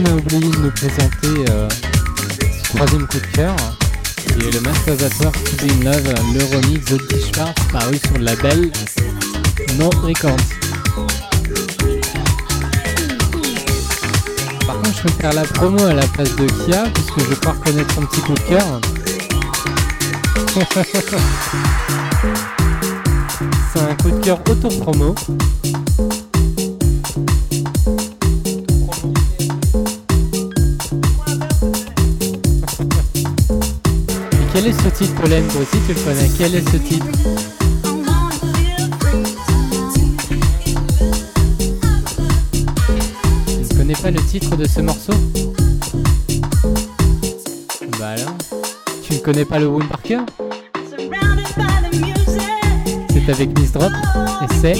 même oublié de nous présenter euh, ce troisième coup de cœur, qui est le Masturbator To Be In Love, le remix de Dishpart paru sur le label No Records. Par contre, je peux faire la promo à la place de Kia, puisque je crois reconnaître son petit coup de cœur. C'est un coup de cœur auto-promo. Quel est ce titre, Pauline Toi aussi, tu le connais. Quel est ce titre Tu ne connais pas le titre de ce morceau Bah alors Tu ne connais pas le Wound par cœur C'est avec Miss Drop et c'est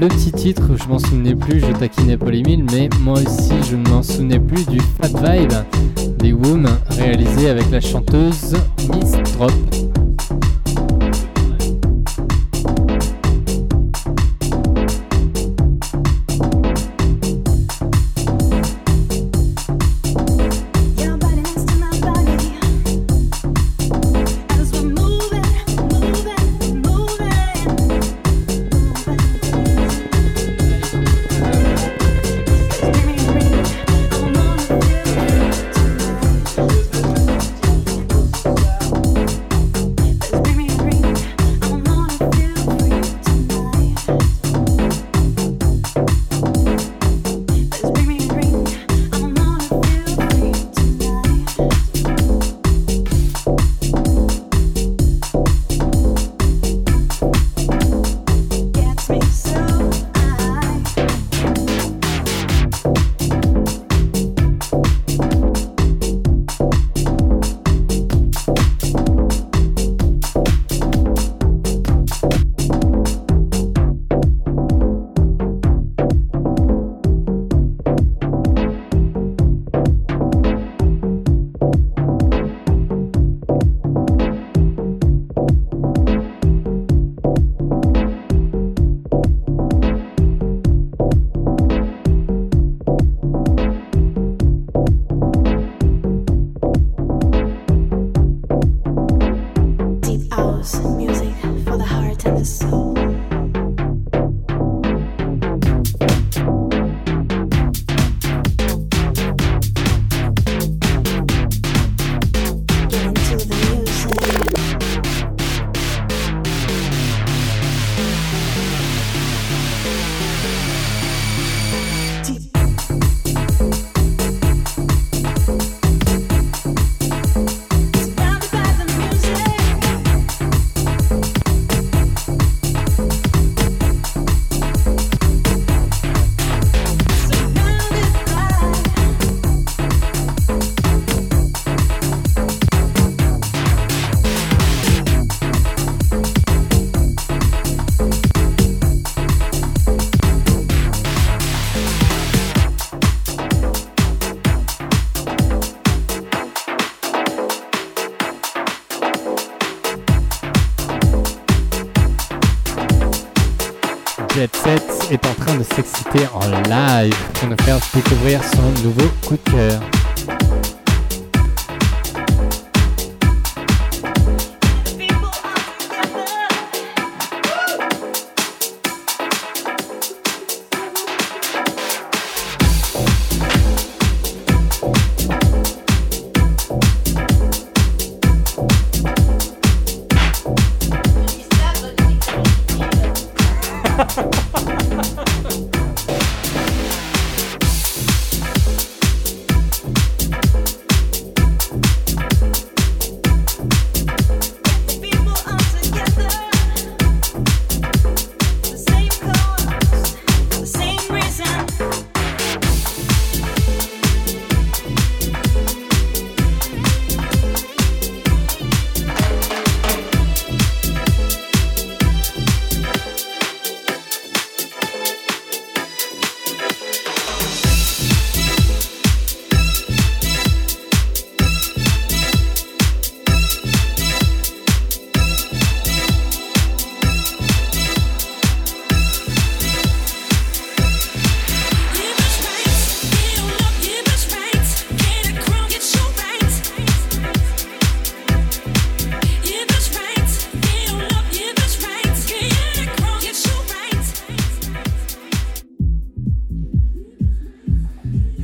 le petit titre, je m'en souvenais plus, je taquinais Polymil, mais moi aussi je ne m'en souvenais plus du Fat Vibe des Woom réalisé avec la chanteuse Miss Drop.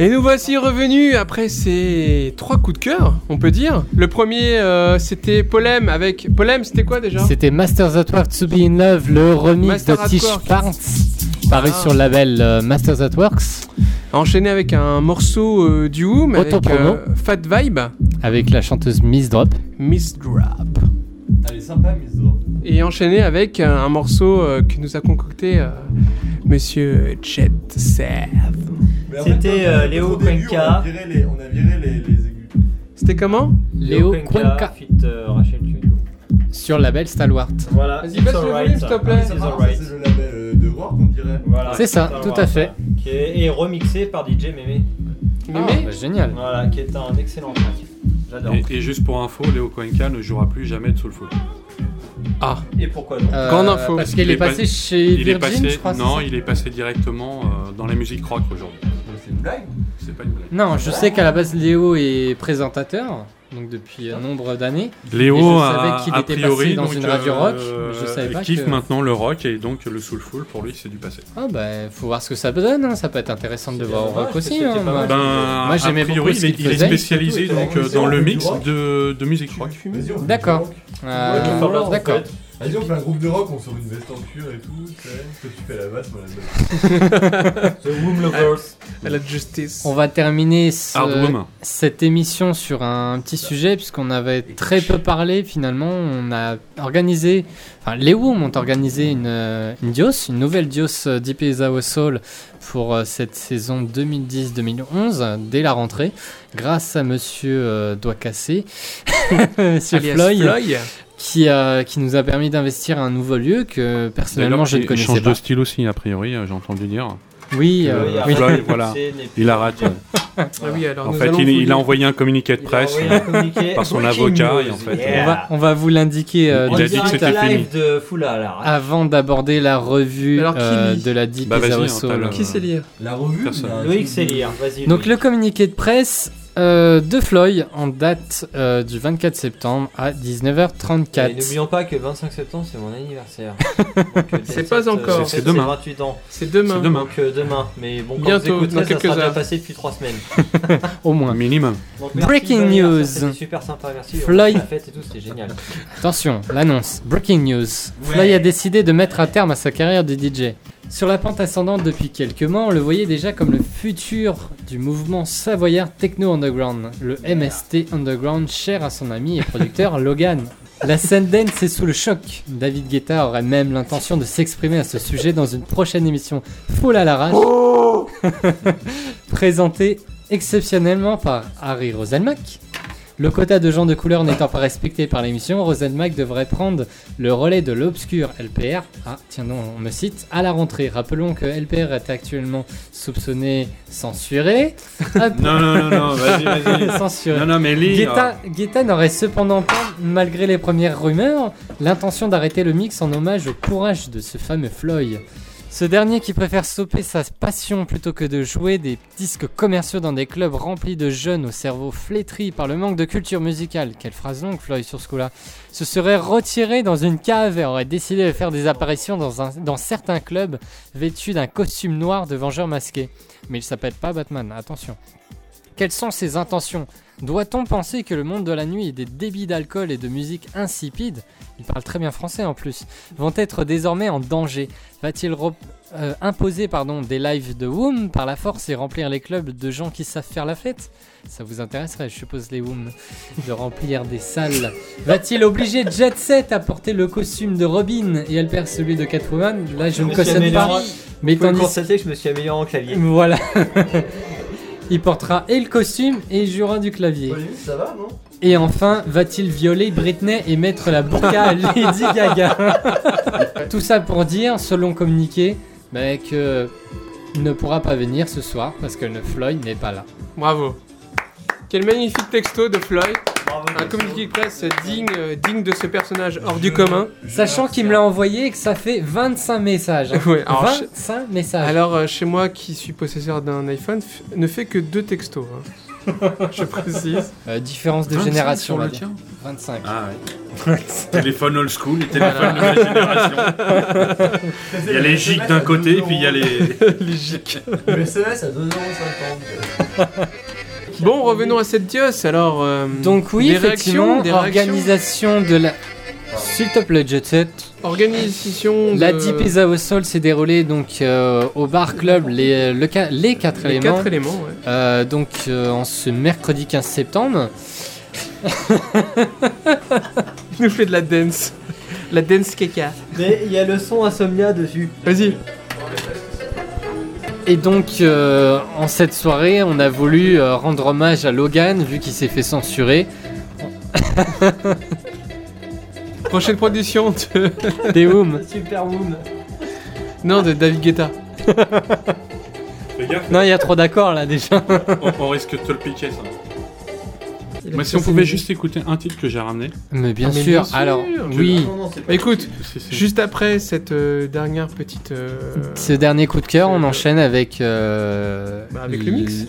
Et nous voici revenus après ces trois coups de cœur, on peut dire. Le premier, euh, c'était Polem avec. Polem, c'était quoi déjà? C'était Masters at Work to Be in Love, le remix Master de at Tish Work. Parts, paru Ah. sur le label euh, Masters at Works, Enchaîné avec un morceau euh, du Whom avec euh, Fat Vibe, avec la chanteuse Miss Drop. Miss Drop. Elle est sympa, Miss Drop. Et enchaîné avec un, un morceau euh, que nous a concocté euh, Monsieur Chet Sev. C'était, euh, Léo Cuenca. On a viré les, on a viré les, les aigus. C'était comment Léo Cuenca fit euh, Rachel sur le label Stalwart. Voilà. Vas-y, baisse le volume, s'il te plaît. C'est le label euh, de rock, on dirait. Voilà, C'est ça, tout à fait. Qui est, et remixé par DJ Mémé. Ah, Mémé bah, génial. Voilà, qui est un excellent track. J'adore. Et, et juste pour info, Léo Cuenca ne jouera plus jamais de Soulful. Ah, Et pourquoi non Euh, info. Parce qu'il Il est est pas- passé chez Il est passé, je crois. c'est non, il est passé directement euh, dans la musique rock aujourd'hui. C'est une blague C'est pas une blague. Non, je sais qu'à la base Léo est présentateur, donc depuis un nombre d'années. Léo Et je savais qu'il a était priori passé dans donc, une radio rock, euh, mais je savais pas kiffe que- maintenant le rock et donc le soulful pour lui c'est du passé. Ah bah faut voir ce que ça donne, hein. ça peut être intéressant de voir au rock aussi. hein, moi. Ben, Moi, j'aimais a priori, beaucoup ce il est, qu'il il est spécialisé donc euh, on dans le mix de, de musique rock. D'accord. Euh, Ouais, trompette. Vas-y, on fait un groupe de rock, on sort une veste en cuir et tout. tu sais. Toi, tu fais la basse, moi la basse. The Womb Lovers. à la justice. On va terminer ce- Hardwoman. cette émission sur un petit sujet puisqu'on avait très peu parlé finalement. On a organisé, enfin les Woom ont organisé une, euh, une Dios, une nouvelle Dios euh, Deep is Our Soul pour euh, cette saison 2010-2011 euh, dès la rentrée grâce à Monsieur euh, Doigt Cassé, Monsieur Alias Floyd, Floyd. Qui, a- qui nous a permis d'investir un nouveau lieu que personnellement je ne il connaissais change pas. de style aussi a priori, euh, j'ai entendu dire. Oui, Euh, euh, Oui, Floyd, voilà. plus- Il arrête. Ah oui, alors En nous fait, il, il a envoyé un communiqué de Il a presse. communiqué. par son avocat, news. et en fait, Yeah. On va, on va vous l'indiquer euh, Il a de dit que live fini. de Foula là. avant d'aborder la revue Alors, qui euh, lit de la Deep Bah, hein, Qui sait lire La revue, il a Loïc sait lire. Donc le communiqué de presse euh, de Floyd en date euh, du 24 septembre à Et 19h34. n'oublions pas que le 25 septembre c'est mon anniversaire. Euh, C'est pas encore. C'est demain. 28 ans. C'est demain. Demain. Donc euh, demain. Mais bon, quand Bientôt, vous écouterez, ça quelques sera déjà passé depuis 3 semaines. Au moins. Minimum. Donc, merci, Breaking news. C'était super sympa, merci. Floyd. On a fait La fête et tout, c'était génial. Attention, l'annonce. Breaking news. Floyd a décidé de mettre un terme à sa carrière de DJ. Sur la pente ascendante depuis quelques mois, on le voyait déjà comme le futur du mouvement savoyard Techno Underground, le MST Underground cher à son ami et producteur Logan. La scène dance est sous le choc. David Guetta aurait même l'intention de s'exprimer à ce sujet dans une prochaine émission full à l'arrache, présentée exceptionnellement par Harry Roselmack. Le quota de gens de couleur n'étant pas respecté par l'émission, Roselmack devrait prendre le relais de l'obscur LPR. Ah, tiens non, on me cite, à la rentrée. Rappelons que LPR est actuellement soupçonné censuré. Hop, Non, non, non, non, vas-y, vas-y. censuré. Non, non, mais lis. Guetta, Guetta n'aurait cependant pas, malgré les premières rumeurs, l'intention d'arrêter le mix en hommage au courage de ce fameux Floyd. Ce dernier qui préfère stopper sa passion plutôt que de jouer des disques commerciaux dans des clubs remplis de jeunes au cerveau flétri par le manque de culture musicale, quelle phrase longue Floyd sur ce se serait retiré dans une cave et aurait décidé de faire des apparitions dans certains clubs vêtus d'un costume noir de vengeur masqué. Mais il s'appelle pas Batman, attention. Quelles sont ses intentions? Doit-on penser que le monde de la nuit et des débits d'alcool et de musique insipide, il parle très bien français en plus, vont être désormais en danger Va-t-il euh, imposer pardon, des lives de Woom par la force et remplir les clubs de gens qui savent faire la fête? Ça vous intéresserait, je suppose, les Woom, de remplir des salles. Va-t-il obliger Jet Set à porter le costume de Robin et elle perd celui de Catwoman? Là, je ne cautionne pas. Mais Vous pouvez tandis constater que je me suis amélioré en clavier. voilà. Il portera et le costume et il jouera du clavier. Ça va, non? Et enfin, va-t-il violer Britney et mettre la burqa à Lady Gaga? Tout ça pour dire, selon communiqué, bah, que il ne pourra pas venir ce soir parce que le Floyd n'est pas là. Bravo. Quel magnifique texto de Floyd. Un communiqué de presse digne, euh, digne de ce personnage hors du commun. Sachant qu'il me l'a envoyé et que ça fait 25 messages. hein. Ouais, alors, je- 25 messages. Alors, euh, chez moi qui suis possesseur d'un iPhone, f- ne fait que deux textos. hein. Je précise. Euh, différence de 25 génération, sur on va le dire. tien 25. Ah ouais. téléphone old school et téléphone nouvelle génération. Il y a les gigs d'un côté et puis il y a les. Les gics. Le SMS à 2,50€. Bon, revenons à cette dios. Alors, euh, Donc oui, des effectivement, réactions, des réactions organisation de la... S'il te plaît, Jet Set. Organisation. La de- Deep Pizza au sol s'est déroulée donc euh, au bar club les, le les quatre Les éléments. quatre éléments, ouais. Euh, donc euh, en ce mercredi 15 septembre. Il nous fait de la dance. La dance caca. Mais il y a le son Insomnia dessus. Vas-y. Et donc euh, en cette soirée, on a voulu euh, rendre hommage à Logan vu qu'il s'est fait censurer. Prochaine production de. Des Whom. Super Woom. Non, de David Guetta. Fais gaffe, Non, il y a trop d'accords là déjà. on, on risque de te le piquer ça. Mais si on pouvait juste écouter un titre que j'ai ramené. Mais bien Ah, mais sûr. bien sûr, Alors oui, Non, non, c'est Bah, écoute, juste après cette euh, dernière petite. euh, ce dernier coup de cœur, on enchaîne avec. euh, Bah, avec le mix.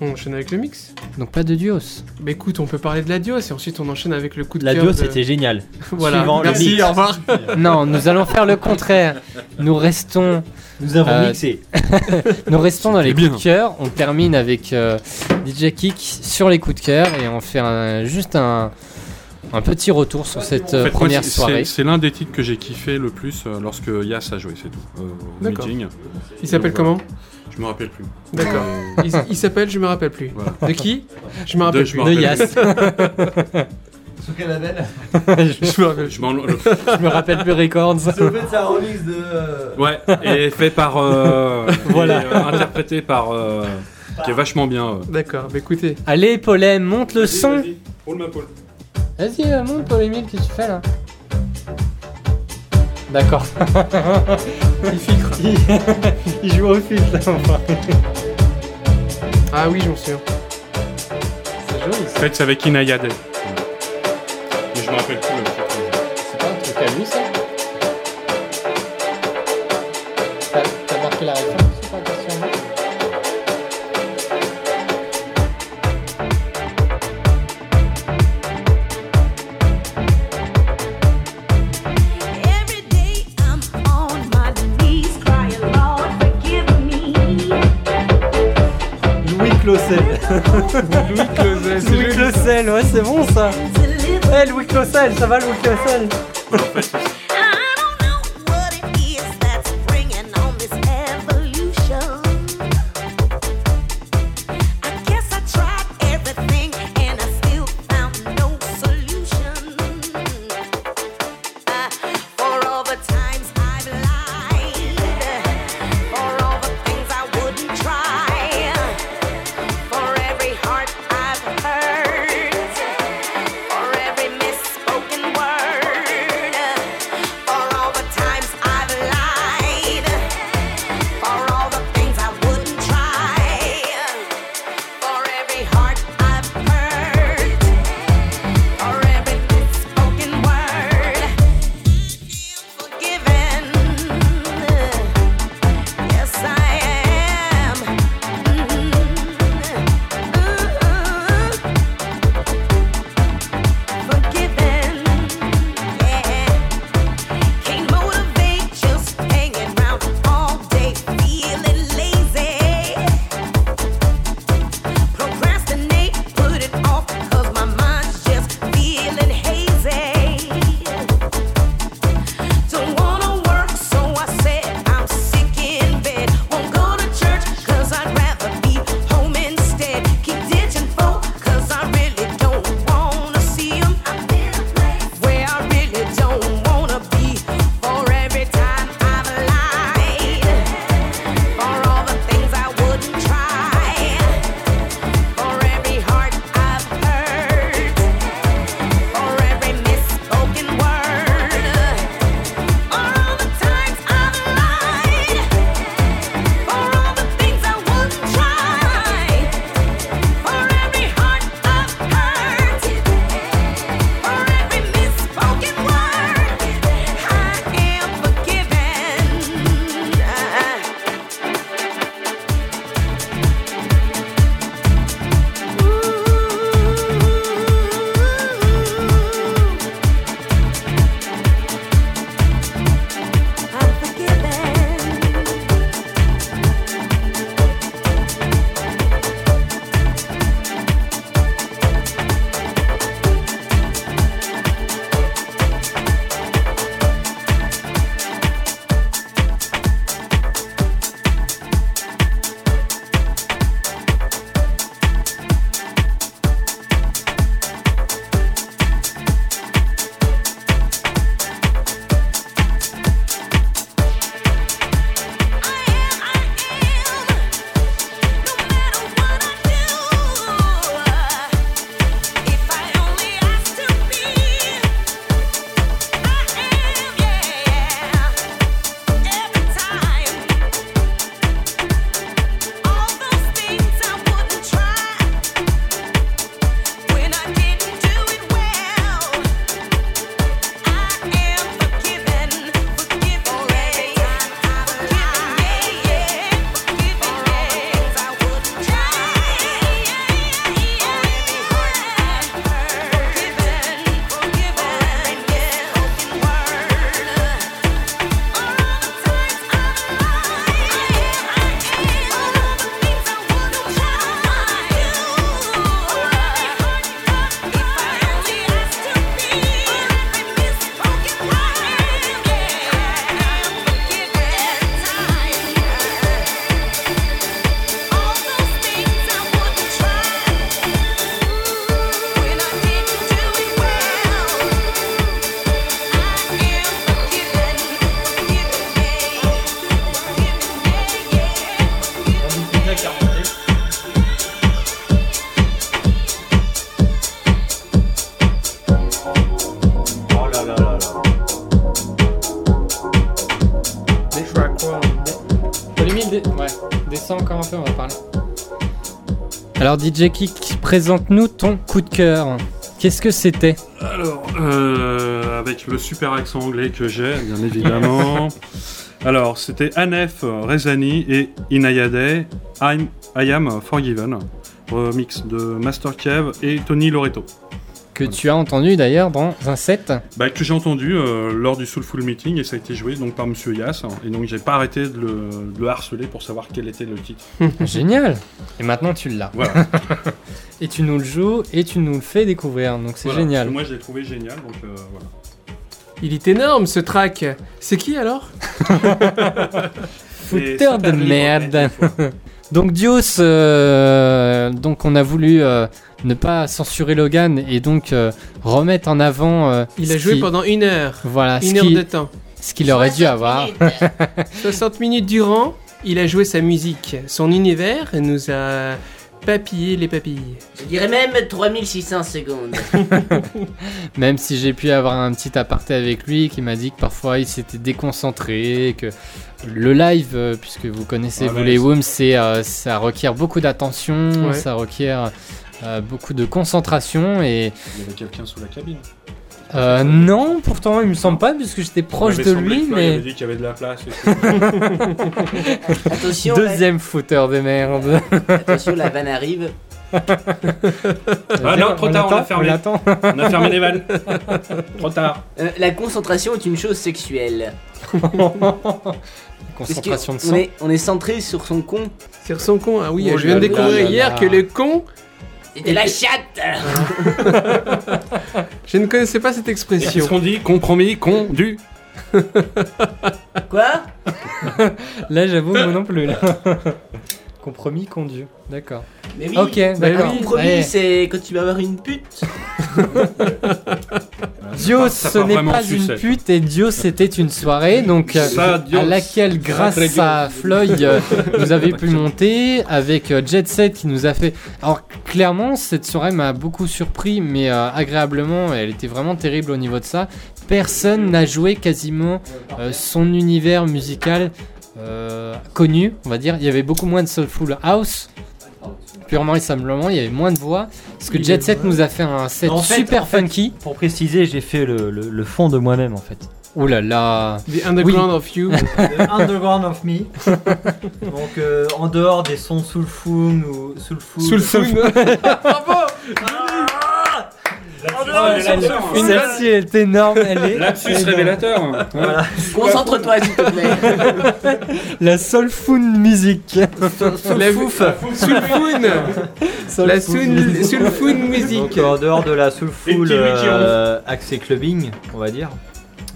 On enchaîne avec le mix. Donc pas de duos. Bah écoute, on peut parler de la Dios et ensuite on enchaîne avec le coup de La cœur. de- c'était génial. Voilà. Suivant le Merci, mix. au revoir. Non, nous allons faire le contraire. Nous restons Nous avons Euh, mixé. Nous restons dans les C'était coups de cœur. On termine avec euh, DJ Kick sur les coups de cœur et on fait un- juste un, un petit retour sur cette En euh, fait, moi, première c'est- soirée. c'est- C'est l'un des titres que j'ai kiffé le plus euh, lorsque Yas a joué, c'est tout. euh, au D'accord. meeting. Il s'appelle comment Je me rappelle plus. D'accord. Euh, Il, il s'appelle, je me rappelle plus. Voilà. De qui? Je me rappelle De- plus. De rappelle Yas. Sur quel label? Je me rappelle Je Je me rappelle plus Records. C'est au fait un remix de. Ouais, et fait par. euh, Voilà. et, euh, interprété par. euh, qui est vachement bien. euh. D'accord, bah écoutez. Allez, Polem, monte le son. Roule ma pole. Vas-y, euh, monte Polémile, qu'est-ce que tu fais là? D'accord. Il filtre. il, il joue au fil là. enfin. Ah oui, j'en suis sûr. C'est joli En ça. fait, c'est avec Inayade. Mais je me rappelle plus. C'est pas un truc à lui ça? T'as marqué la référence? Louis Closet. Louis Closet, c'est Louis. Closel, ouais c'est bon ça Ouais Louis Closel, ça va Louis Closel? I DJ Kik, présente-nous ton coup de cœur. Qu'est-ce que c'était? Alors, euh, avec le super accent anglais que j'ai, bien évidemment. Alors, c'était Anef Rezani et Inayade, I'm, I Am Forgiven, remix de Master Kev et Tony Loreto. Que tu as entendu d'ailleurs dans un set. Bah, que j'ai entendu euh, lors du Soulful Meeting et ça a été joué donc par Monsieur Yass. hein, et donc, j'ai pas arrêté de le, de le harceler pour savoir quel était le titre. Génial Et maintenant tu l'as. Voilà. Et tu nous le joues et tu nous le fais découvrir, donc c'est Voilà. génial. Moi, je l'ai trouvé génial, donc euh, voilà. Il est énorme ce track. C'est qui alors? Fouteur de merde. Donc Dios, euh, donc on a voulu euh, ne pas censurer Logan et donc euh, remettre en avant. Il a joué qui- pendant une heure. Voilà, Une heure qui- de temps. ce qu'il aurait dû avoir. 60 minutes durant, il a joué sa musique, son univers, et nous a papillé les papilles. Je dirais même 3600 secondes. Même si j'ai pu avoir un petit aparté avec lui qui m'a dit que parfois il s'était déconcentré, que le live, euh, puisque vous connaissez Ah, vous les c'est euh, ça requiert beaucoup d'attention, Ouais. ça requiert euh, beaucoup de concentration et Il y avait quelqu'un sous la cabine. Euh, non, pourtant il me semble pas puisque j'étais proche Il de lui, que Floyd avait mais dit qu'il y avait de la place. Attention, la, deuxième footeur de merde. attention, la vanne arrive. Ah non, trop tard, on a fermé. l'attend. On a fermé les vannes. Trop tard. Euh, la concentration est une chose sexuelle. Concentration de on sang. est, on est centré sur son con. Sur son con, ah oui, Oh je viens de là découvrir là hier là. que le con, C'est de la chatte je ne connaissais pas cette Et expression. Qu'est-ce qu'on dit Compromis, con, du. Quoi? Là, j'avoue, moi non plus. là. Compromis conduit. D'accord. Mais oui, Ok, un d'accord. compromis, Allez. c'est quand tu vas avoir une pute. Dios, Ça ce part n'est vraiment pas sucette. une pute et Dios, c'était une soirée donc euh, Ça, Dios. à laquelle, grâce à Floyd, euh, vous avez pu monter avec euh, Jet Set qui nous a fait. Alors clairement, cette soirée m'a beaucoup surpris, mais euh, agréablement. Elle était vraiment terrible au niveau de ça. Personne n'a joué quasiment euh, son univers musical euh, connu, on va dire. Il y avait beaucoup moins de soulful house. Purement et simplement, il y avait moins de voix. Parce que Jet Set nous a fait un set En fait- super en fait- funky. Pour préciser, j'ai fait le, le- le fond de moi-même en fait. Ouh là là. The Underground of You. The Underground of Me. Donc euh, en dehors des sons soulful ou soulful. Bravo En dehors des sons soulful. Celle-ci est énorme, elle est. Lapsus énorme. révélateur. Voilà. Concentre-toi, s'il te plaît. La soulful music. La fouf. Foun. La soul- sous le foun musique. En dehors de la Mickey euh, accès clubbing, on va dire.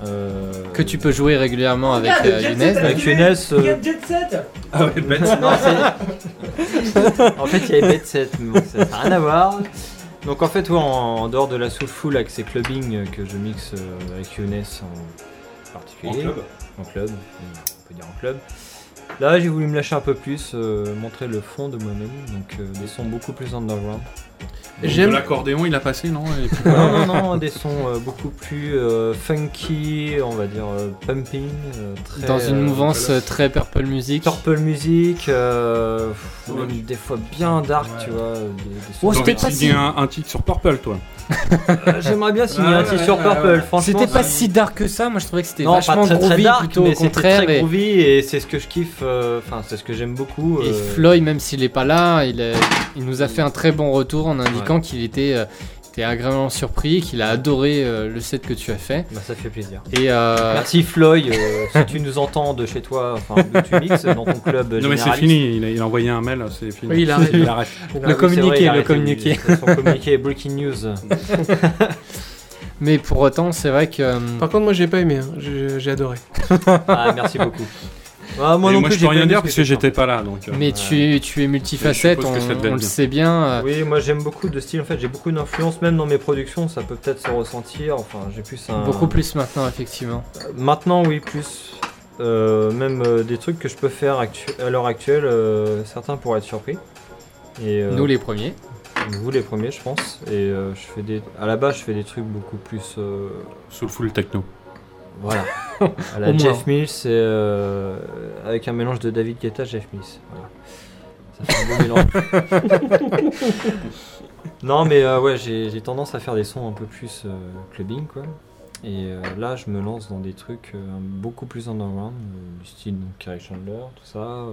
euh, Que tu peux jouer régulièrement avec euh, Younes. Avec Younes. euh, Ah ouais, en fait, il y avait Bet 7, mais bon, ça n'a rien à voir. Donc, en fait, ouais, en, en dehors de la Soulful avec ces clubbing euh, que je mixe euh, avec Younes en particulier. En club. En club, on peut dire en club. Là, j'ai voulu me lâcher un peu plus, euh, montrer le fond de moi-même, donc euh, des sons beaucoup plus underground. J'aime- de L'accordéon, il a passé, non Et puis- non, non, non, des sons euh, beaucoup plus euh, funky, on va dire euh, pumping. euh, très, Dans une mouvance euh, très purple music. Purple music, euh, pff, Ouais. même des fois bien dark, tu vois. Des, des Oh, sons- c'était pas tu si- un, un titre sur Purple, toi. Euh, J'aimerais bien signer un ouais, titre sur ouais, Purple, ouais. franchement. C'était pas si- dark que ça, moi je trouvais que c'était Non, pas vachement très, très groovy dark, plutôt mais au c'était contraire. très et, groovy et c'est ce que je kiffe, euh, enfin c'est ce que j'aime beaucoup. et euh, Floyd, même s'il est pas là, il, est- il nous a fait un très bon retour en indiquant qu'il était, euh, était agréablement surpris, qu'il a adoré euh, le set que tu as fait. bah, ça fait plaisir. Et euh, Merci Floyd, euh, si tu nous entends de chez toi, enfin tu mixes dans ton club Non, mais c'est fini. Il a, il a envoyé un mail, c'est fini. Oui, il arrête. il arrête. Ah Le oui, c'est communiqué, vrai, le communiqué. Son communiqué Breaking News. mais pour autant, c'est vrai que Par contre, moi, j'ai pas aimé. hein. J'ai adoré. Ah, merci beaucoup. Ah, moi non moi, plus, je j'ai peux rien dire ce parce que j'étais pas là. Donc, euh, mais tu, tu es multifacette, on, le bien. sait bien. euh, Oui, moi j'aime beaucoup de style. En fait, j'ai beaucoup d'influence, même dans mes productions, ça peut peut-être se ressentir. Enfin, j'ai plus un. Beaucoup plus maintenant, effectivement. Maintenant, oui, plus. Euh, même euh, des trucs que je peux faire actu- à l'heure actuelle, euh, certains pourraient être surpris. Et euh, Nous les premiers. vous les premiers, je pense. Et euh, je fais des. À la base, je fais des trucs beaucoup plus. euh, Soulful techno. Voilà. À la. Jeff Mills, c'est euh, avec un mélange de David Guetta, Jeff Mills. Voilà. Ça fait un beau mélange. non, mais euh, ouais, j'ai tendance à faire des sons un peu plus euh, clubbing, quoi. Et là, je me lance dans des trucs beaucoup plus underground, du style Kerry Chandler, tout ça.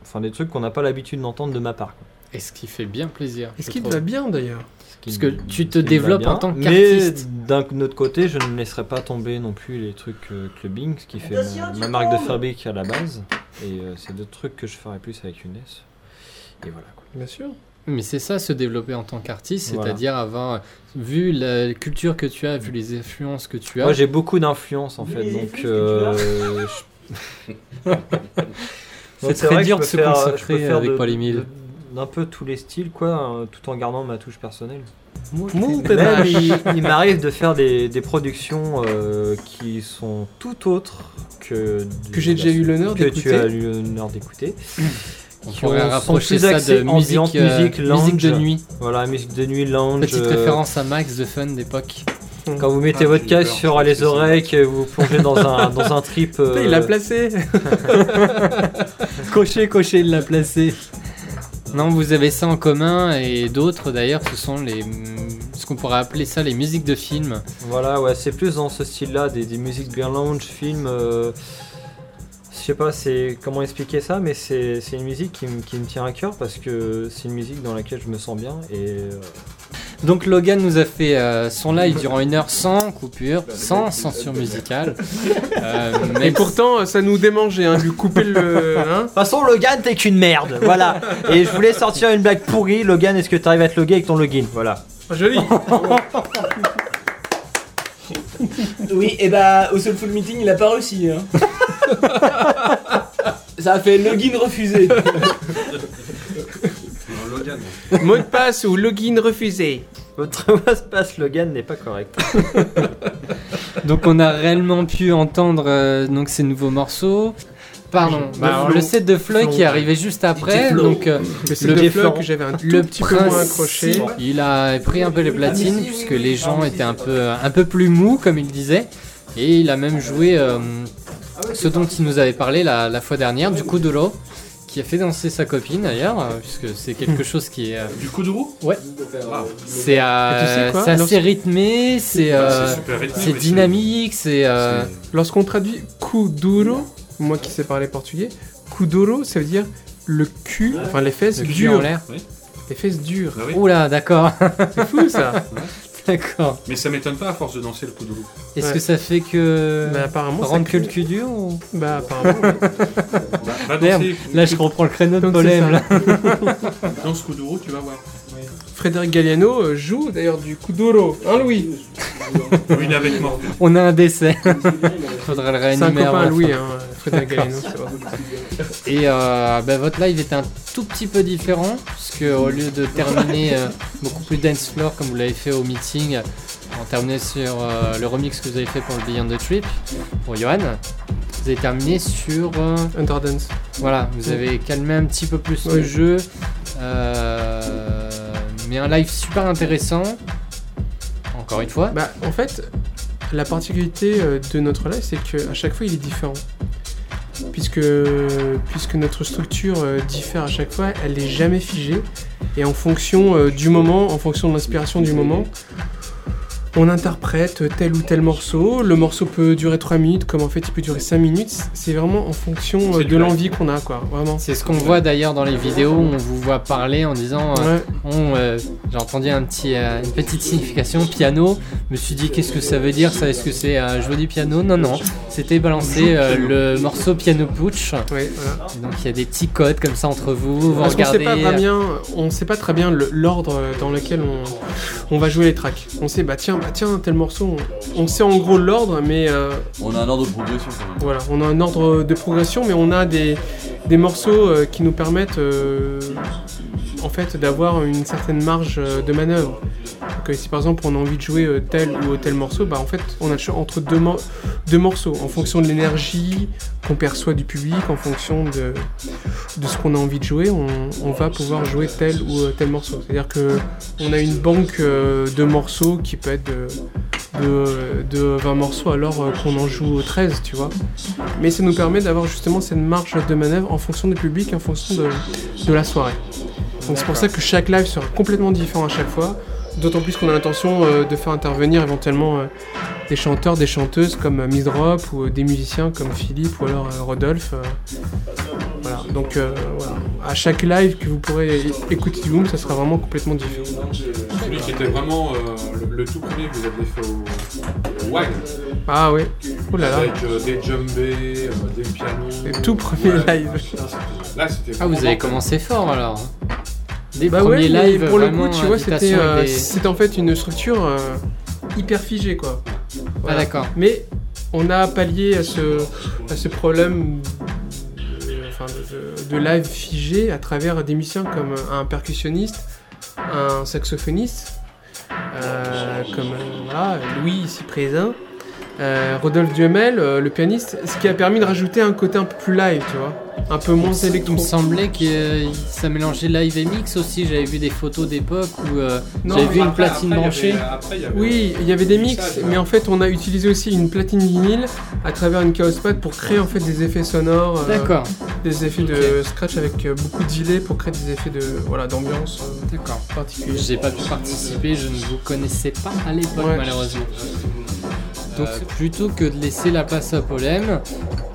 Enfin, des trucs qu'on n'a pas l'habitude d'entendre de ma part. quoi. Et ce qui fait bien plaisir. Est-ce je qu'il te va bien d'ailleurs Ce qui Parce que tu te ce qui développes bien. en tant Mais qu'artiste. d'un autre côté, je ne laisserai pas tomber non plus les trucs euh, clubbing, ce qui fait mon- ma marque de fabrique à la base. Et euh, c'est d'autres trucs que je ferai plus avec Younes. Et voilà. Quoi. Bien sûr. Mais c'est ça, se développer en tant qu'artiste, Voilà. c'est-à-dire avoir vu la culture que tu as, vu les influences que tu as. Moi, j'ai beaucoup d'influence en fait, les donc. euh, je- C'est Donc, très dur de se faire- consacrer je peux faire avec de- Paul Émile. de- D'un peu tous les styles, quoi, hein, tout en gardant ma touche personnelle. Mou, Même, il, il m'arrive de faire des, des productions euh, qui sont tout autres que. du- Que j'ai déjà eu l'honneur que tu d'écouter. as eu l'honneur d'écouter. On qui pourrait ont- sont rapprocher plus ça de musique, ambiante, euh, musique, musique de lounge. nuit. Voilà, musique de nuit, lounge. Petite euh, référence à Max de Fun d'époque. Quand vous mettez Ah, votre j'ai eu casque sur les oreilles, que vous plongez dans un, dans un trip. Putain, il l'a euh, placé. Coché, coché, il l'a placé. Non, vous avez ça en commun et d'autres d'ailleurs, ce sont les, ce qu'on pourrait appeler ça les musiques de films. Voilà, ouais, c'est plus dans ce style-là, des, des musiques bien lounge, films. euh, je sais pas c'est comment expliquer ça, mais c'est une musique qui, me- qui me tient à cœur parce que c'est une musique dans laquelle je me sens bien et euh, Donc Logan nous a fait euh, son live durant une heure sans coupure, sans censure musicale. Euh, Et mais pourtant, ça nous démangeait, hein, de lui couper le. Hein De toute façon, Logan, t'es qu'une merde, voilà. Et je voulais sortir une blague pourrie. Logan, est-ce que t'arrives à te loguer avec ton login? Voilà. Oh, joli. Oui, et bah au Soulful Meeting, il a pas réussi. Hein. Ça a fait login refusé. Logan. Mot de passe ou login refusé? Votre mot de passe Logan n'est pas correct. donc on a réellement pu entendre euh, donc ces nouveaux morceaux. Pardon, bah, alors, Flo. le set de Floyd qui est arrivé juste après. Donc euh, Le set Le de déflant. flow que j'avais un tout le petit peu moins accroché. il a pris un peu les platines puisque les gens étaient un peu un peu plus mous comme il disait. Et il a même joué euh, ce dont il nous avait parlé la, la fois dernière, du coup de l'eau, qui a fait danser sa copine d'ailleurs, euh, puisque c'est quelque chose qui est euh, Du coup de roue Ouais. Ah, c'est euh, Et tu sais quoi c'est assez Lorsque- rythmé, c'est euh, c'est super rythmé, c'est mais dynamique, c'est euh, c'est- Lorsqu'on traduit kuduro, moi qui sais parler portugais, kuduro ça veut dire le cul, enfin les fesses le cul en dures. l'air. Les fesses dures. Oui. Oula, d'accord, C'est fou ça. d'accord. Mais ça m'étonne pas à force de danser le coup de. Est-ce Ouais. que ça fait que Bah apparemment. ça rendre que le cul dur ou... Bah apparemment. Va Merde, danser. Là, je reprends le créneau de Donc, polème. c'est là. Danse coup de roue, tu vas voir. Frédéric Galliano euh, joue d'ailleurs du kuduro. Hein Louis? Oui, avec moi. On a un décès. Faudrait le C'est un réanimer copain la à Louis, hein, Frédéric Galliano. c'est. Et euh, bah, votre live était un tout petit peu différent, puisque au lieu de terminer euh, beaucoup plus dance floor comme vous l'avez fait au meeting, on terminait sur euh, le remix que vous avez fait pour le Beyond the Trip, pour Johan. Vous avez terminé sur. euh, Underdance. voilà, vous avez calmé un petit peu plus le jeu. euh, mais un live super intéressant. Encore une fois. Bah en fait, la particularité euh, de notre live, c'est qu'à chaque fois il est différent. Puisque, puisque notre structure euh, diffère à chaque fois, elle n'est jamais figée. Et en fonction euh, du moment, en fonction de l'inspiration du moment, on interprète tel ou tel morceau. Le morceau peut durer 3 minutes, comme en fait il peut durer 5 minutes. C'est vraiment en fonction euh, de l'envie qu'on a, quoi. Vraiment. C'est ce qu'on voit d'ailleurs dans les vidéos, on vous voit parler en disant euh, Ouais. On, euh, j'ai entendu un petit, euh, une petite signification piano. Je me suis dit qu'est-ce que ça veut dire ça? Est-ce que c'est euh, jouer du piano? Non, non. C'était balancer euh, le morceau piano putsch. Ouais, voilà. Donc il y a des petits codes comme ça entre vous. Vous Parce qu'on sait regardez. pas très bien, on sait pas très bien l'ordre dans lequel on, on va jouer les tracks. On sait bah tiens bah tiens tel morceau, on, on sait en gros l'ordre, mais euh, On a un ordre de progression quand même. voilà, on a un ordre de progression, mais on a des, des morceaux euh, qui nous permettent euh, en fait d'avoir une certaine marge euh, de manœuvre. Euh, si par exemple on a envie de jouer euh, tel ou tel morceau, bah en fait on a le choix entre deux, mo- deux morceaux en fonction de l'énergie qu'on perçoit du public, en fonction de, ce qu'on a envie de jouer, on, va pouvoir jouer tel ou euh, tel morceau. C'est-à-dire que on a une banque euh, de morceaux qui peut être de de, de 20 morceaux alors euh, qu'on en joue 13, tu vois. Mais ça nous permet d'avoir justement cette marge de manœuvre en fonction du public, en fonction de la soirée. Donc c'est pour ça que chaque live sera complètement différent à chaque fois. D'autant plus qu'on a l'intention euh, de faire intervenir éventuellement euh, des chanteurs, des chanteuses comme euh, Miss Drop ou euh, des musiciens comme Philippe ou alors euh, Rodolphe. euh. voilà. Donc euh, voilà. À chaque live que vous pourrez écouter du boom, ça sera vraiment complètement différent. Celui qui était vraiment euh, le, le tout premier que vous aviez fait au, au WAG, Ah oui. Oh là là. avec euh, des djembés, euh, des pianos. Le tout premier Ouais. live. Là, Ah, vous avez commencé fort alors. Des Bah premiers ouais, lives, pour le coup, tu vois, c'était euh, des- c'était en fait une structure euh, hyper figée, quoi. Ah, d'accord. Mais on a pallié à ce, à ce problème de, enfin, de- de- de live figé à travers des musiciens comme un percussionniste, un saxophoniste, euh, comme voilà, Louis ici présent, euh, Rodolphe Duhamel, euh, le pianiste, ce qui a permis de rajouter un côté un peu plus live, tu vois, un peu moins électro. Il me semblait que euh, ça mélangeait live et mix aussi. J'avais vu des photos d'époque où j'avais vu une platine après, il y branchée. avait- après, il y avait- Oui, il y avait des mix, mais en fait, on a utilisé aussi une platine vinyle à travers une Chaos Pad pour créer en fait des effets sonores, D'accord, des effets de scratch avec beaucoup de delay pour créer des effets de voilà d'ambiance d'accord. particulière. J'ai pas pu participer, je ne vous connaissais pas à l'époque Ouais. malheureusement. Donc plutôt que de laisser la place à Polem,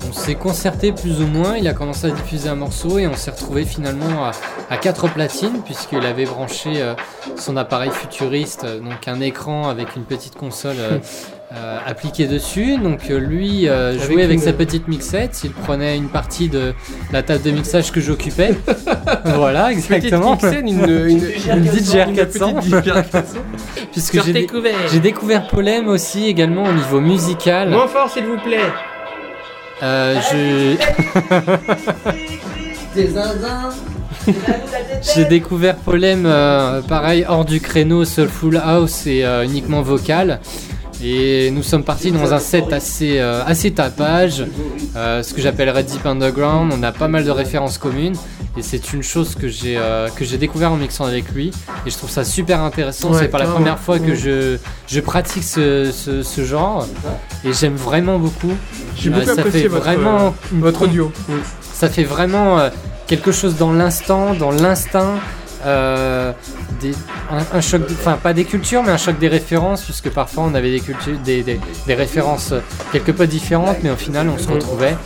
on s'est concerté plus ou moins, il a commencé à diffuser un morceau et on s'est retrouvé finalement à, quatre platines puisqu'il avait branché euh, son appareil futuriste, euh, donc un écran avec une petite console euh, euh, appliquée dessus. Donc euh, lui euh, jouait avec une- sa petite mixette, il prenait une partie de la table de mixage que j'occupais. voilà, exactement. Petite scène, une, une, Une DJ une 400. petite DJ 400. Puisque j'ai j'ai découvert Polem aussi également au niveau musical. Moins fort, s'il vous plaît. Euh, je... J'ai découvert Polem, euh, pareil, hors du créneau Soulful House et euh, uniquement vocal. Et nous sommes partis dans un set assez, euh, assez tapage, euh, ce que j'appellerais Deep Underground. On a pas mal de références communes. Et c'est une chose que j'ai euh, que j'ai découvert en mixant avec lui. Et je trouve ça super intéressant. Ouais, c'est pas la première fois que je, je pratique ce, ce, ce genre. Et j'aime vraiment beaucoup. J'ai Euh, beaucoup ça fait votre, vraiment une votre audio. ça fait vraiment euh, quelque chose dans l'instant, dans l'instinct, euh, des- un, un choc, enfin pas des cultures, mais un choc des références, puisque parfois on avait des cultures, des, des- des références euh, quelque peu différentes, mais au final on se retrouvait.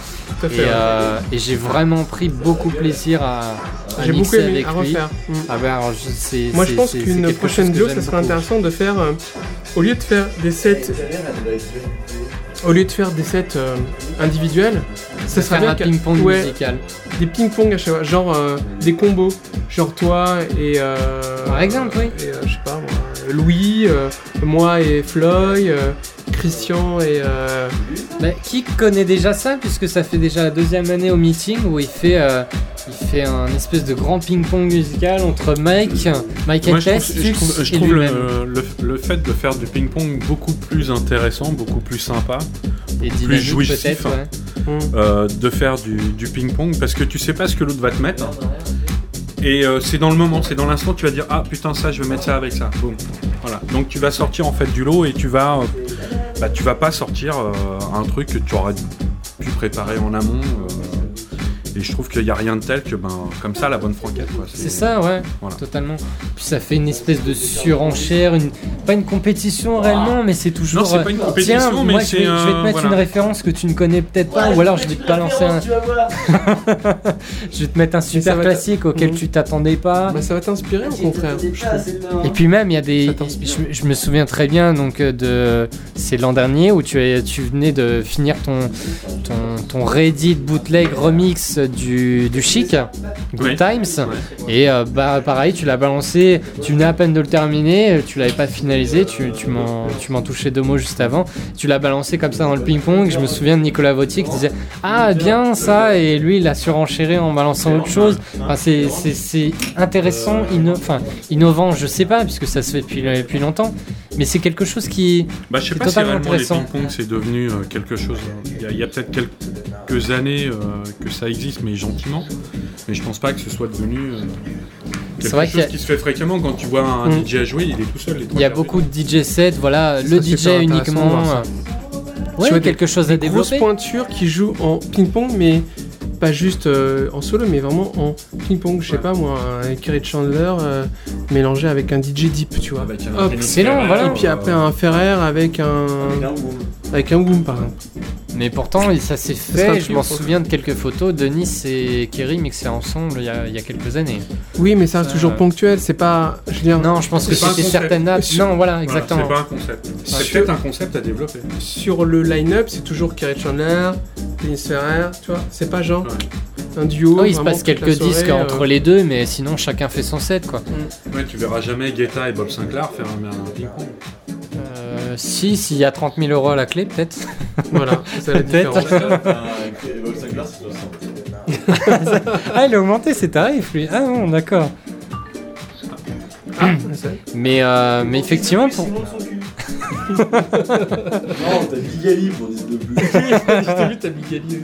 Tout à Et, fait. ouais. euh, et j'ai vraiment pris beaucoup plaisir à, à J'ai beaucoup aimé avec à lui. refaire. Mm. Ah ben, alors, je- Moi, je pense qu'une prochaine que j'aime ça serait intéressant de faire, euh, au lieu de faire des sets, au lieu de faire des sets euh, individuels, ça serait bien un ping-pong ouais, musical. des ping-pong à chaque fois, genre euh, des combos, genre toi et euh, Par exemple, oui. et, je sais pas moi, Louis, moi et Floyd, Christian et euh, Bah, qui connaît déjà ça puisque ça fait déjà la deuxième année au meeting où il fait, euh, il fait un espèce de grand ping-pong musical entre Mike, Mike Moi, je trouve, Tess, je trouve- je et trouve le, le- le fait de faire du ping-pong beaucoup plus intéressant, beaucoup plus sympa, Et dynamique jouissif. peut-être, ouais. euh, de faire du, du ping-pong parce que tu sais pas ce que l'autre va te mettre. Et euh, c'est dans le moment, c'est dans l'instant, tu vas dire ah putain ça, je vais mettre ça avec ça. Voilà. Donc tu vas sortir en fait du lot et tu vas, euh, bah, tu vas pas sortir euh, un truc que tu aurais pu préparer en amont. euh, et je trouve qu'il n'y a rien de tel que ben comme ça la bonne franquette. quoi. C'est ça, ouais, Voilà. totalement. Puis ça fait une espèce de surenchère, une... pas une compétition réellement, mais c'est toujours. Non, c'est euh, pas une compétition, Tiens, mais moi, c'est je vais, je vais te mettre voilà. une référence que tu ne connais peut-être pas, ou alors je vais te balancer un, je vais te mettre un super classique auquel Mhm. tu t'attendais pas. bah, ça va t'inspirer au contraire. je trouve. Et puis même, il y a des. Je, me- je me souviens très bien donc euh, de. C'est l'an dernier où tu, es- tu venais de finir ton ton, ton Reddit bootleg remix du, du Chic, Good Oui. Times. Et euh, bah pareil, tu l'as balancé. Tu venais à peine de le terminer. Tu l'avais pas finalisé. Tu, tu m'en touchais deux mots juste avant. Tu l'as balancé comme ça dans le ping-pong. Je me souviens de Nicolas Vautier qui disait Ah bien ça et lui il a surenchéré en balançant autre chose. Enfin, c'est- intéressant, inno- innovant, je sais pas, puisque ça se fait depuis, depuis longtemps, mais c'est quelque chose qui. Bah, je sais pas si réellement les ping-pong c'est devenu euh, quelque chose. Il y a, il y a peut-être quelques années euh, que ça existe, mais gentiment. Mais je pense pas que ce soit devenu. euh, quelque vrai chose a- qui se fait fréquemment quand tu vois un Mm. DJ jouer, il est tout seul. les trois Il y a beaucoup de DJ sets, voilà, le DJ de uniquement. euh, Tu vois, quelque chose à Des développer. pointures qui jouent en ping-pong, mais pas juste euh, en solo, mais vraiment en ping-pong. Je sais pas moi, un Kerry Chandler euh, mélangé avec un DJ deep, tu vois. Hop, Kenny excellent, voilà. Et puis après un Ferrer avec un avec un Woom par exemple. Mais pourtant, ça s'est fait. Je m'en souviens de quelques photos. Denis et Kerry mixaient ensemble il y a, il y a quelques années. Oui, mais ça reste Euh, toujours ponctuel. C'est pas, je veux dire, Non, je pense que c'était concept. certaines dates. Sur- Non, voilà, Voilà, exactement. c'est pas un concept. C'est Sur- peut-être un concept à développer. sur le line-up, c'est toujours Kerry Chandler, Dennis Ferrer, tu vois. C'est pas genre un duo. Oui, il se passe quelques soirée, disques euh, entre les deux, mais sinon chacun fait son set quoi. Ouais, tu verras jamais Guetta et Bob Sinclair faire un, un ping-pong. Euh, si, s'il y a 30 000 euros à la clé, peut-être. Voilà, c'est ça la Peut-être. différence. Bob Sinclair, c'est 60. ah, il a augmenté ses tarifs lui. Ah non, d'accord. Ah, Mais, euh, mais effectivement, pour... Non, t'as Bigali pour 10 de plus. J'ai vu ta Bigali.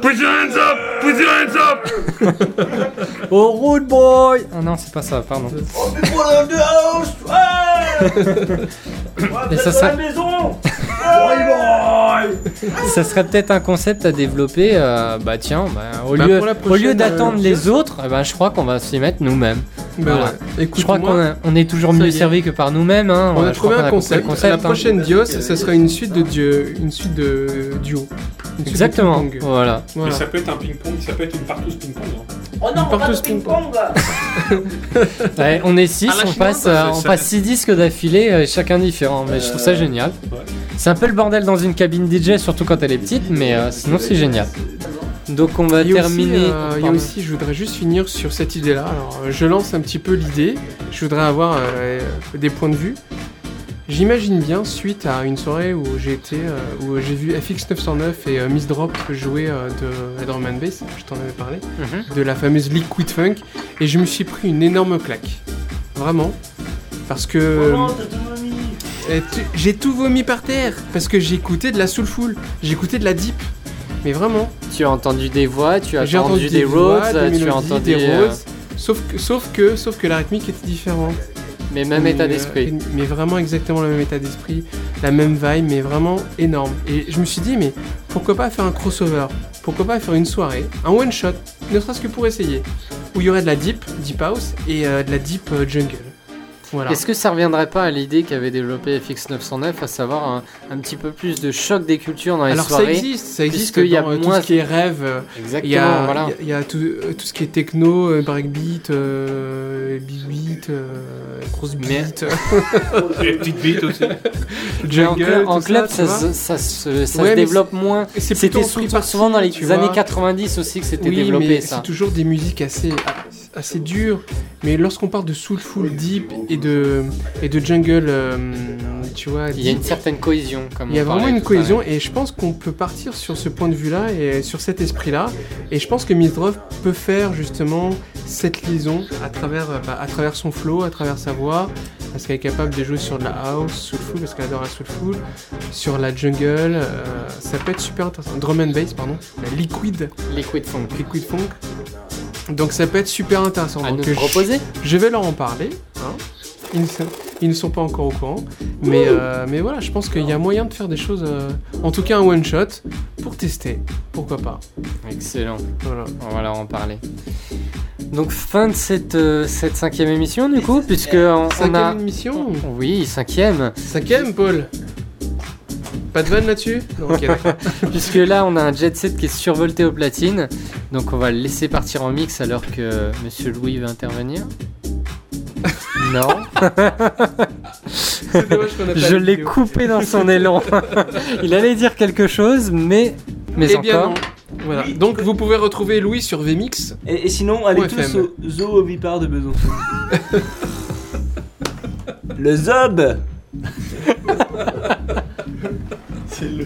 Put your hands up! Put your hands up! Oh, Rude Boy Ah non, c'est pas ça, pardon. Ça serait... ça serait peut-être un concept à développer. euh, bah tiens, bah, au Bah, lieu, pour la au lieu d'attendre euh, les autres, eh ben, je crois qu'on va s'y mettre nous-mêmes. Bah Voilà. ouais. Écoute, Je crois qu'on a- on est toujours ça mieux y est. servi que par nous-mêmes. Hein. On a je crois trouvé qu'on un compris le concept. concept, La hein. prochaine Dios, ça sera une suite de dieu, une suite de duo. Une suite de Exactement. ping-pong. Voilà. Voilà. Mais ça peut être un ping-pong, ça peut être une partouze ping-pong. hein. Oh non, Partout ce ping-pong. ping-pong Ouais, on est 6, À la on chinoise, passe, euh, on ça passe fait- 6 disques d'affilée, euh, chacun différent. Mais je trouve ça génial. ouais. C'est un peu le bordel dans une cabine DJ, surtout quand elle est petite, mais euh, sinon c'est génial. Donc on va terminer. Aussi, euh, il y a Pardon. aussi, je voudrais juste finir sur cette idée-là. Alors, euh, je lance un petit peu l'idée. Je voudrais avoir euh, des points de vue. J'imagine bien, suite à une soirée où j'ai été, euh, où j'ai vu FX909 et euh, Miss Drop jouer euh, de la drum and bass, je t'en avais parlé, Mhm. de la fameuse Liquid Funk, et je me suis pris une énorme claque. Vraiment. Parce que. Tu- J'ai tout vomi par terre parce que écouté de la soulful, écouté de la deep, mais vraiment. Tu as entendu des voix, tu as entendu, des voix, des tu as entendu. des euh, sauf que, sauf que, sauf que la rythmique était différente. mais même Mais, état euh, d'esprit. mais vraiment exactement le même état d'esprit, la même vibe, mais vraiment énorme. Et je me suis dit, mais pourquoi pas faire un crossover? Pourquoi pas faire une soirée, un one shot, ne serait-ce que pour essayer, où il y aurait de la deep, deep house et euh, de la deep euh, jungle. Voilà. Est-ce que ça reviendrait pas à l'idée qu'avait développé FX909, à savoir un, un petit peu plus de choc des cultures dans les Alors ça soirées existe, ça existe puisqu'il y a euh, moins- tout ce qui est rêve. euh, Exactement, Il y a, voilà. il y a- il y a tout, euh, tout ce qui est techno, breakbeat, euh, big beat, euh, grosse beat, les petites beats aussi. En, club, ça, ça, se- ça se, ça Ouais, se mais développe moins. C'était souvent dans les années vois. 90 aussi que c'était Oui, développé mais ça. c'est toujours des musiques assez, assez dures. Mais lorsqu'on parle de soulful deep et de, et de jungle, euh, tu vois, Il y a une certaine cohésion. Comme il y a vraiment une cohésion et je pense qu'on peut partir sur ce point de vue-là et sur cet esprit-là. Et je pense que Miss Drove peut faire justement cette liaison à travers, euh, bah, à travers son flow, à travers sa voix, parce qu'elle est capable de jouer sur de la house, soulful, parce qu'elle adore la soulful, sur la jungle, euh, ça peut être super intéressant. Drum and bass, pardon, la liquid, Liquid Funk. liquid funk. Donc ça peut être super intéressant. À nous Donc, je- proposer je vais leur en parler. hein. Ils, ne sont, ils ne sont pas encore au courant. Mais, euh, mais voilà, je pense qu'il y a moyen de faire des choses. euh, en tout cas, un one shot pour tester. Pourquoi pas. Excellent. Voilà. On va leur en parler. Donc fin de cette, euh, cette cinquième émission du coup, puisque on, on Cinquième a... émission. Oui, cinquième. Cinquième, Paul. Pas de vanne là-dessus Non, ok, d'accord. Puisque là, on a un jet set qui est survolté au platine. Donc, on va le laisser partir en mix alors que Monsieur Louis va intervenir. Non, C'est dommage qu'on a pas je la l'ai vidéo. coupé dans son élan. Il allait dire quelque chose, mais, mais Eh bien encore. non. Voilà. Donc vous pouvez retrouver Louis sur VMix. Et, et sinon, allez tous FM. au zoo ovipare de Besançon. Le zob C'est le.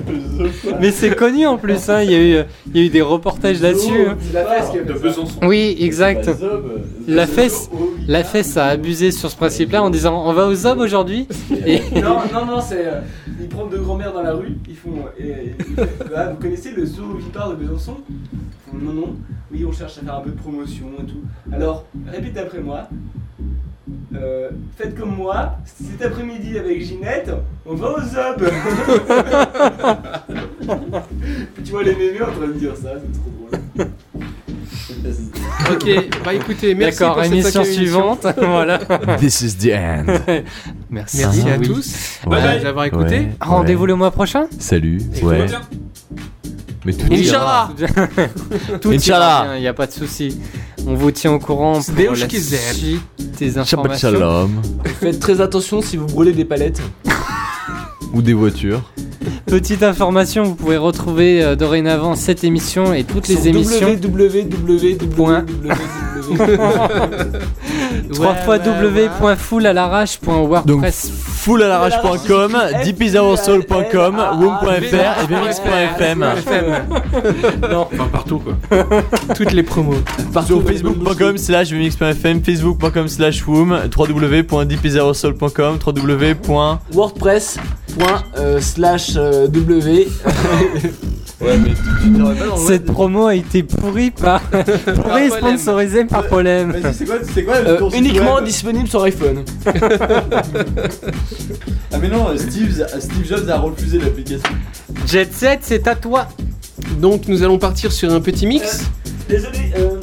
Mais c'est connu en plus, hein. il, y a eu, il y a eu des reportages là-dessus. hein. C'est la fesse qui a De ça. Besançon. Oui, exact. La zob, euh, La zob, fesse- oh, oui. La FES a abusé sur ce principe-là en disant on va aux hommes aujourd'hui et Non, non, non, c'est. euh, ils prennent deux grands-mères dans la rue, ils font. euh, et- ils font, Ah, vous connaissez le zoo vipare de Besançon? Ils font, Non, non. Oui, on cherche à faire un peu de promotion et tout. Alors, répète après moi. Euh, faites comme moi, cet après-midi avec Ginette, on va au zob tu vois les mémés en train de dire ça, c'est trop drôle. Ok, bah écoutez, merci d'accord, pour cette émission suivante. voilà. This is the end. Merci, Merci à oui. tous Ouais, euh, d'avoir écouté. ouais, Rendez-vous ouais. le mois prochain Salut. Et Ouais. Tout va bien Mais tout ira. Inch'Allah Tout Inch'Allah. il n'y a pas de souci. On vous tient au courant pour la suite informations. shalom. Faites très attention si vous brûlez des palettes. Ou des voitures. Petite information, vous pouvez retrouver euh, dorénavant cette émission et toutes les émissions. Point. Fullalarrache.com, deepisoursoul.com, room.fr et vmx.fm. Enfin, partout quoi. Toutes les promos. Sur facebook.com slash vmx.fm, facebook.com slash woom, www.deepisoursoul.com, www. wordpress.slash euh, w Ouais, mais tu t'aurais pas Cette promo a été pourrie par. pourrie et sponsorisée par Polem. Vas-y, c'est quoi, c'est quoi Euh, ton site uniquement web disponible sur iPhone. Ah, mais non, Steve, Steve Jobs a refusé l'application. Jet Set, c'est à toi. Donc nous allons partir sur un petit mix. Désolé, euh,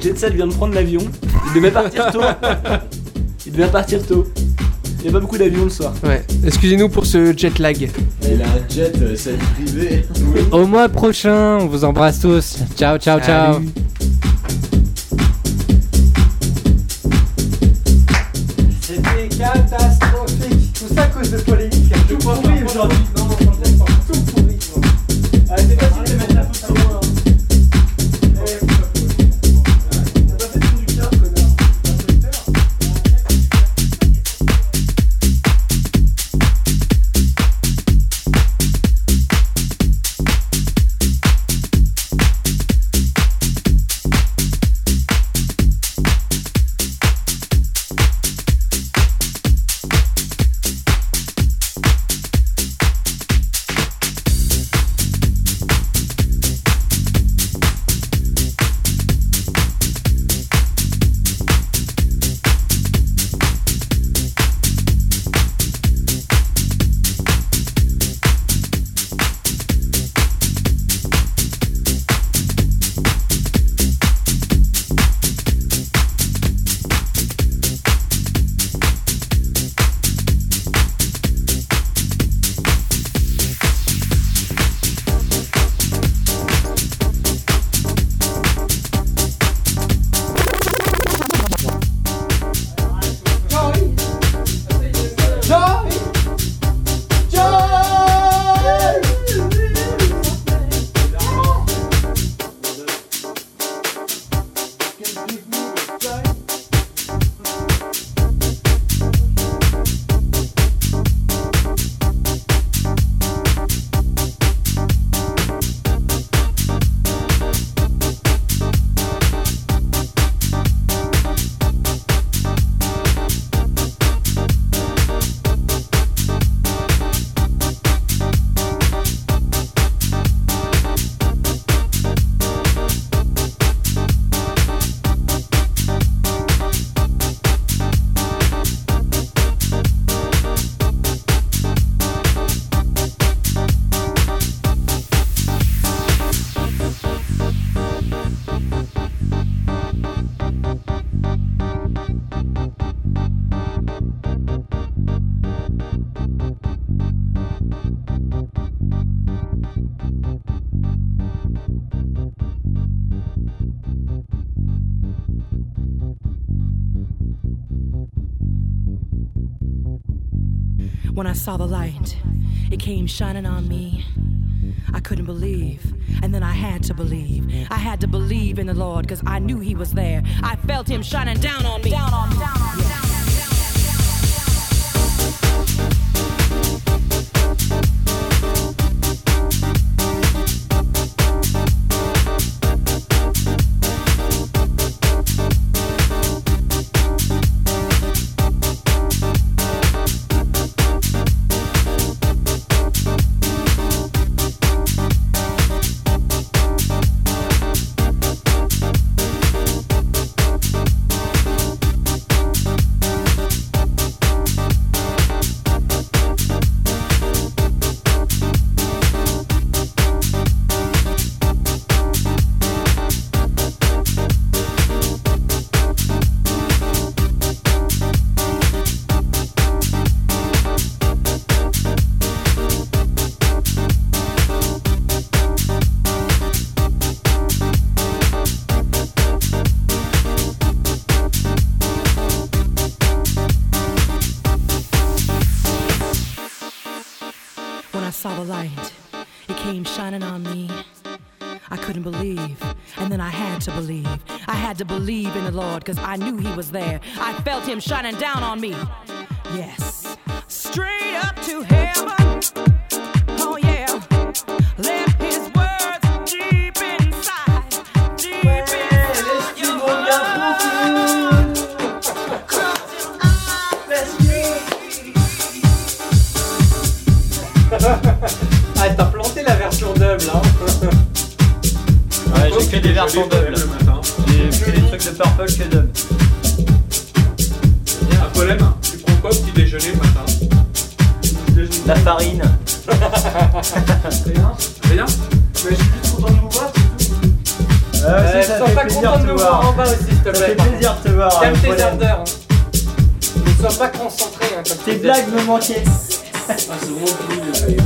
Jetset vient de prendre l'avion. Il devait partir tôt. Il devait partir tôt. Il n'y a pas beaucoup d'avions le soir. Ouais. Excusez-nous pour ce jet lag. Il a un jet, euh, c'est privé. Au mois prochain, on vous embrasse tous. Ciao, ciao, ciao. Salut. C'était catastrophique. Tout ça à cause de polémique. Tout pourri aujourd'hui. When I saw the light, it came shining on me. I couldn't believe, and then I had to believe. I had to believe in the Lord because I knew He was there. I felt Him shining down on me. Down on me. Down on me. Down saw the light. It came shining on me. I couldn't believe, and then I had to believe. I had to believe in the Lord because I knew He was there. I felt Him shining down on me. Yes, straight up to heaven. J'ai fait des versions doubles. J'ai fait des trucs de purple que dub. Un problème, tu prends quoi au petit déjeuner le matin La farine. Rien. Rien Mais je suis juste content de vous voir, c'est. Ouais, Ouais, ça sois fait pas plaisir content de nous voir voir. en bas aussi, s'il te Ça plaît. fait par plaisir de te voir. Calme hein, tes ardeurs. hein. Ne sois pas concentré. Hein, comme Tes blagues me manquaient. Ah, c'est vraiment cool.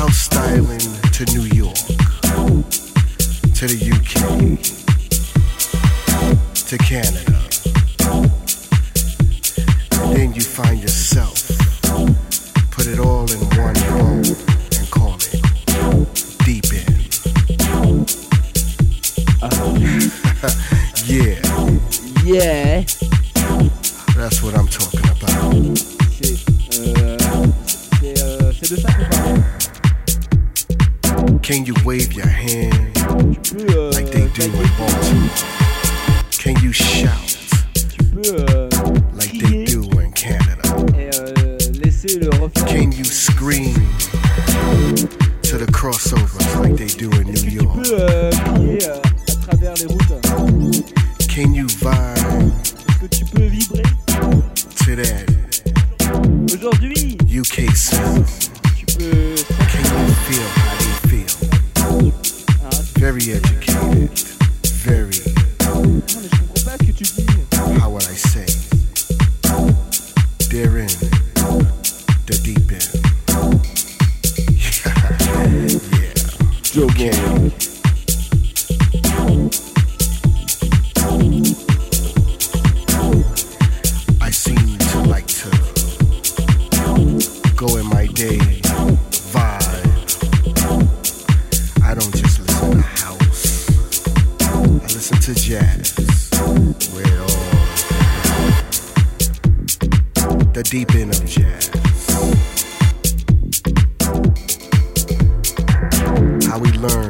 House styling to New York, to the UK, to Canada. And then you find yourself, put it all in one room and call it deep in. yeah, Yeah. that's what I'm talking wave your hand like they do in Baltimore? The deep end of jazz. How we learn